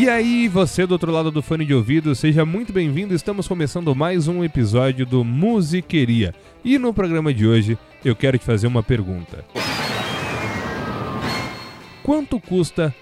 E aí, você do outro lado do fone de ouvido, seja muito bem-vindo. Estamos começando mais um episódio do Musiqueria. E no programa de hoje, eu quero te fazer uma pergunta. Quanto custa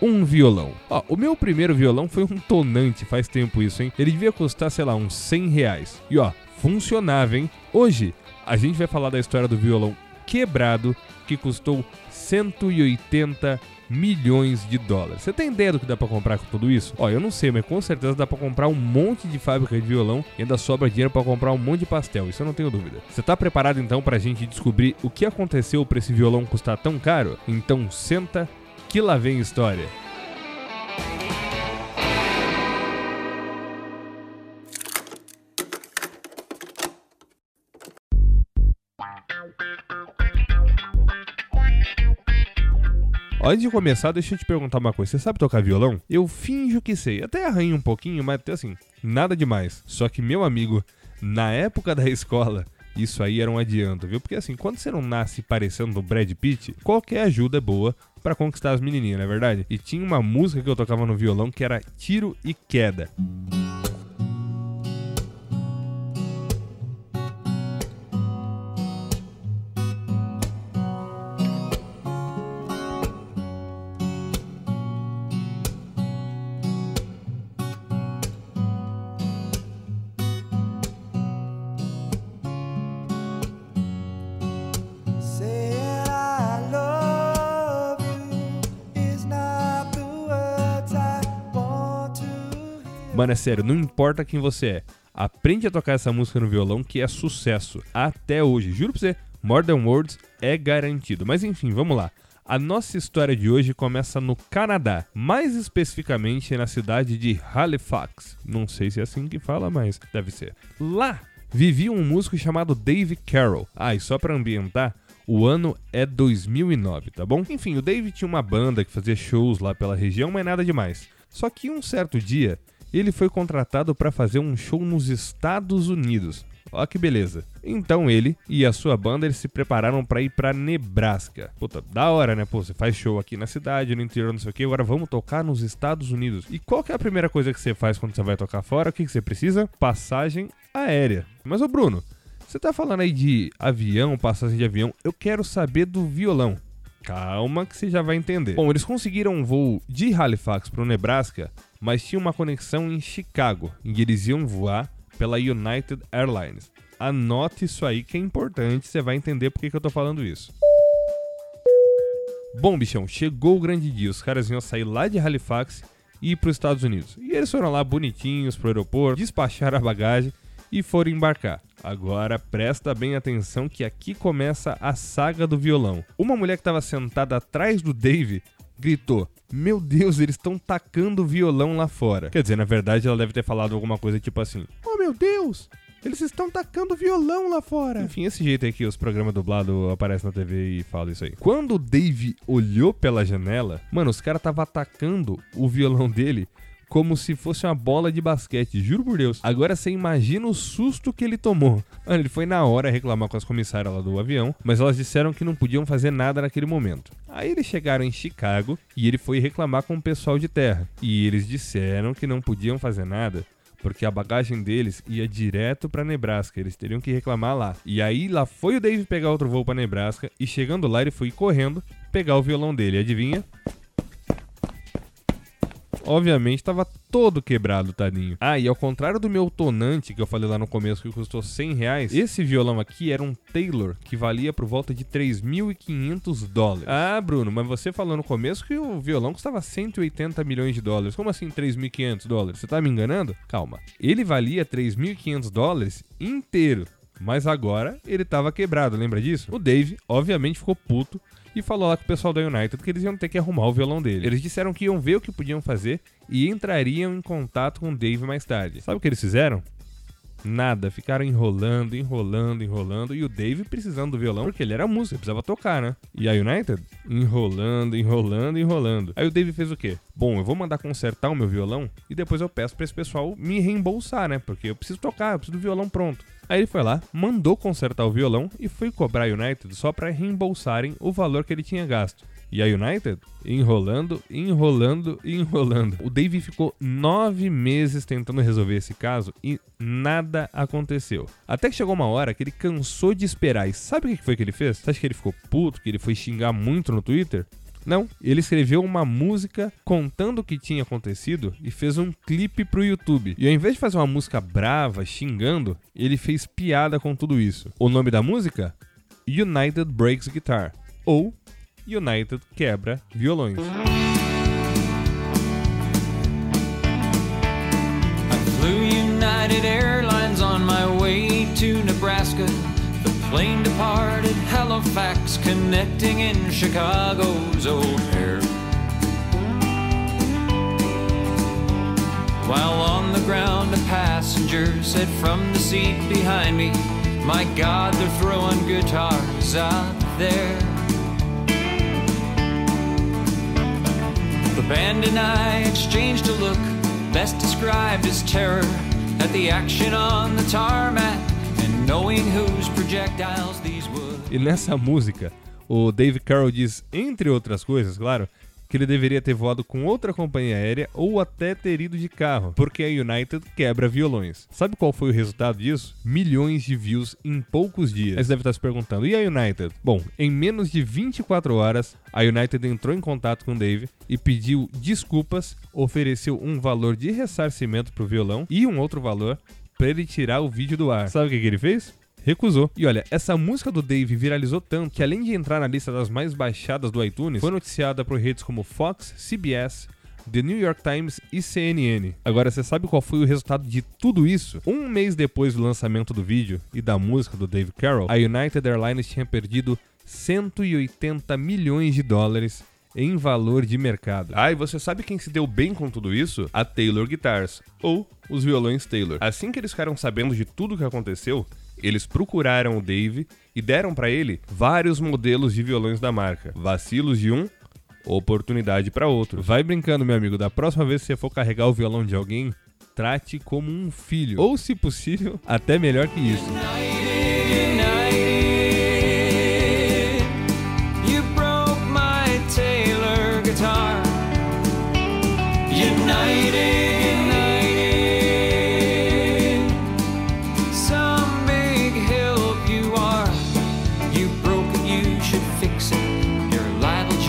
um violão? Ó, o meu primeiro violão foi um tonante, faz tempo isso, hein? Ele devia custar, sei lá, uns 100 reais. E ó, funcionava, hein? Hoje, a gente vai falar da história do violão quebrado que custou 180 milhões de dólares. Você tem ideia do que dá para comprar com tudo isso? Ó, eu não sei, mas com certeza dá para comprar um monte de fábrica de violão e ainda sobra dinheiro para comprar um monte de pastel, isso eu não tenho dúvida. Você tá preparado então pra gente descobrir o que aconteceu para esse violão custar tão caro? Então senta que lá vem história. Antes de começar, deixa eu te perguntar uma coisa. Você sabe tocar violão? Eu finjo que sei. Até arranho um pouquinho, mas assim, nada demais. Só que, meu amigo, na época da escola, isso aí era um adianto, viu? Porque assim, quando você não nasce parecendo o Brad Pitt, qualquer ajuda é boa para conquistar as menininhas, não é verdade? E tinha uma música que eu tocava no violão que era Tiro e Queda. Saying Mano, é sério, não importa quem você é. Aprende a tocar essa música no violão que é sucesso até hoje. Juro pra você, More Than Words é garantido. Mas enfim, vamos lá. A nossa história de hoje começa no Canadá, mais especificamente na cidade de Halifax. Não sei se é assim que fala, mas deve ser. Lá vivia um músico chamado Dave Carroll. Ah, e só pra ambientar, o ano é 2009, tá bom? Enfim, o Dave tinha uma banda que fazia shows lá pela região, mas nada demais. Só que um certo dia, ele foi contratado para fazer um show nos Estados Unidos. Ó que beleza. Então ele e a sua banda eles se prepararam para ir para Nebraska. Puta, da hora, né? Pô, você faz show aqui na cidade, no interior, não sei o que, agora vamos tocar nos Estados Unidos. E qual que é a primeira coisa que você faz quando você vai tocar fora? O que, que você precisa? Passagem aérea. Mas ô Bruno, você tá falando aí de avião, passagem de avião, eu quero saber do violão. Calma que você já vai entender. Bom, eles conseguiram um voo de Halifax para o Nebraska, mas tinha uma conexão em Chicago, e eles iam voar pela United Airlines. Anote isso aí que é importante, você vai entender por que, que eu tô falando isso. Bom, bichão, chegou o grande dia. Os caras iam sair lá de Halifax e ir para os Estados Unidos. E eles foram lá bonitinhos pro aeroporto, despacharam a bagagem e foram embarcar. Agora presta bem atenção que aqui começa a saga do violão. Uma mulher que estava sentada atrás do Dave gritou: Meu Deus, eles estão tacando violão lá fora. Quer dizer, na verdade ela deve ter falado alguma coisa tipo assim: Oh meu Deus, eles estão tacando violão lá fora. Enfim, esse jeito aí que os programas dublados aparecem na TV e falam isso aí. Quando o Dave olhou pela janela, mano, os caras estavam atacando o violão dele como se fosse uma bola de basquete, juro por Deus. Agora você imagina o susto que ele tomou. Mano, ele foi na hora reclamar com as comissárias lá do avião, mas elas disseram que não podiam fazer nada naquele momento. Aí eles chegaram em Chicago e ele foi reclamar com o pessoal de terra. E eles disseram que não podiam fazer nada porque a bagagem deles ia direto pra Nebraska, eles teriam que reclamar lá. E aí lá foi o Dave pegar outro voo pra Nebraska e chegando lá ele foi correndo pegar o violão dele. Adivinha? Obviamente estava todo quebrado, tadinho. Ah, e ao contrário do meu tonante que eu falei lá no começo que custou 100 reais, esse violão aqui era um Taylor que valia por volta de 3.500 dólares. Ah, Bruno, mas você falou no começo que o violão custava 180 milhões de dólares. Como assim 3.500 dólares? Você tá me enganando? Calma. Ele valia 3.500 dólares inteiro. Mas agora ele tava quebrado, lembra disso? O Dave, obviamente, ficou puto e falou lá com o pessoal da United que eles iam ter que arrumar o violão dele. Eles disseram que iam ver o que podiam fazer e entrariam em contato com o Dave mais tarde. Sabe o que eles fizeram? Nada, ficaram enrolando, enrolando, enrolando. E o Dave precisando do violão, porque ele era músico, precisava tocar, né? E a United? Enrolando, enrolando, enrolando. Aí o Dave fez o quê? Bom, eu vou mandar consertar o meu violão e depois eu peço pra esse pessoal me reembolsar, né? Porque eu preciso tocar, eu preciso do violão pronto. Aí ele foi lá, mandou consertar o violão e foi cobrar a United só pra reembolsarem o valor que ele tinha gasto. E a United enrolando, enrolando, enrolando. O Dave ficou nove meses tentando resolver esse caso e nada aconteceu. Até que chegou uma hora que ele cansou de esperar. E sabe o que foi que ele fez? Você acha que ele ficou puto, que ele foi xingar muito no Twitter? Não, ele escreveu uma música contando o que tinha acontecido e fez um clipe pro YouTube. E ao invés de fazer uma música brava, xingando, ele fez piada com tudo isso. O nome da música? United Breaks Guitar ou United Quebra Violões. United Airlines on my way to Nebraska. The plane Halifax, connecting in Chicago's O'Hare. While on the ground, a passenger said from the seat behind me, My God, they're throwing guitars out there. The band and I exchanged a look, best described as terror, at the action on the tarmac and knowing whose projectiles would. E nessa música, o Dave Carroll diz, entre outras coisas, claro, que ele deveria ter voado com outra companhia aérea ou até ter ido de carro, porque a United quebra violões. Sabe qual foi o resultado disso? Milhões de views em poucos dias. Você deve estar se perguntando, e a United? Bom, em menos de 24 horas, a United entrou em contato com o Dave e pediu desculpas, ofereceu um valor de ressarcimento pro violão e um outro valor para ele tirar o vídeo do ar. Sabe o que, que ele fez? Recusou. E olha, essa música do Dave viralizou tanto que além de entrar na lista das mais baixadas do iTunes, foi noticiada por redes como Fox, CBS, The New York Times e CNN. Agora, você sabe qual foi o resultado de tudo isso? Um mês depois do lançamento do vídeo e da música do Dave Carroll, a United Airlines tinha perdido 180 milhões de dólares em valor de mercado. Ah, e você sabe quem se deu bem com tudo isso? A Taylor Guitars, ou os violões Taylor. Assim que eles ficaram sabendo de tudo o que aconteceu, eles procuraram o Dave e deram para ele vários modelos de violões da marca. Vacilos de um, oportunidade para outro. Vai brincando, meu amigo, da próxima vez que você for carregar o violão de alguém, trate como um filho, ou se possível, até melhor que isso.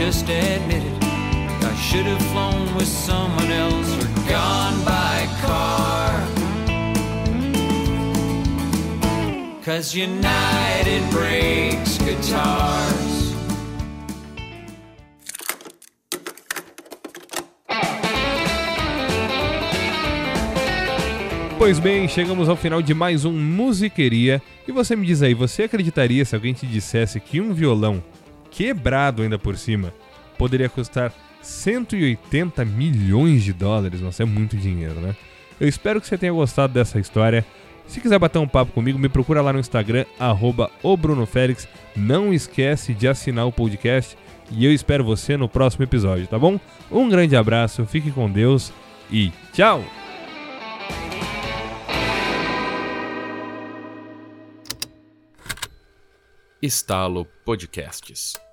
Just admit it. I should have flown with someone else or gone by car. Cause United breaks guitars. Pois bem, chegamos ao final de mais um Musiqueria. E você me diz aí, você acreditaria se alguém te dissesse que um violão, quebrado ainda por cima, poderia custar 180 milhões de dólares? Nossa, é muito dinheiro, né? Eu espero que você tenha gostado dessa história. Se quiser bater um papo comigo, me procura lá no Instagram, arroba. Não esquece de assinar o podcast e eu espero você no próximo episódio, tá bom? Um grande abraço, fique com Deus e tchau! Estalo Podcasts.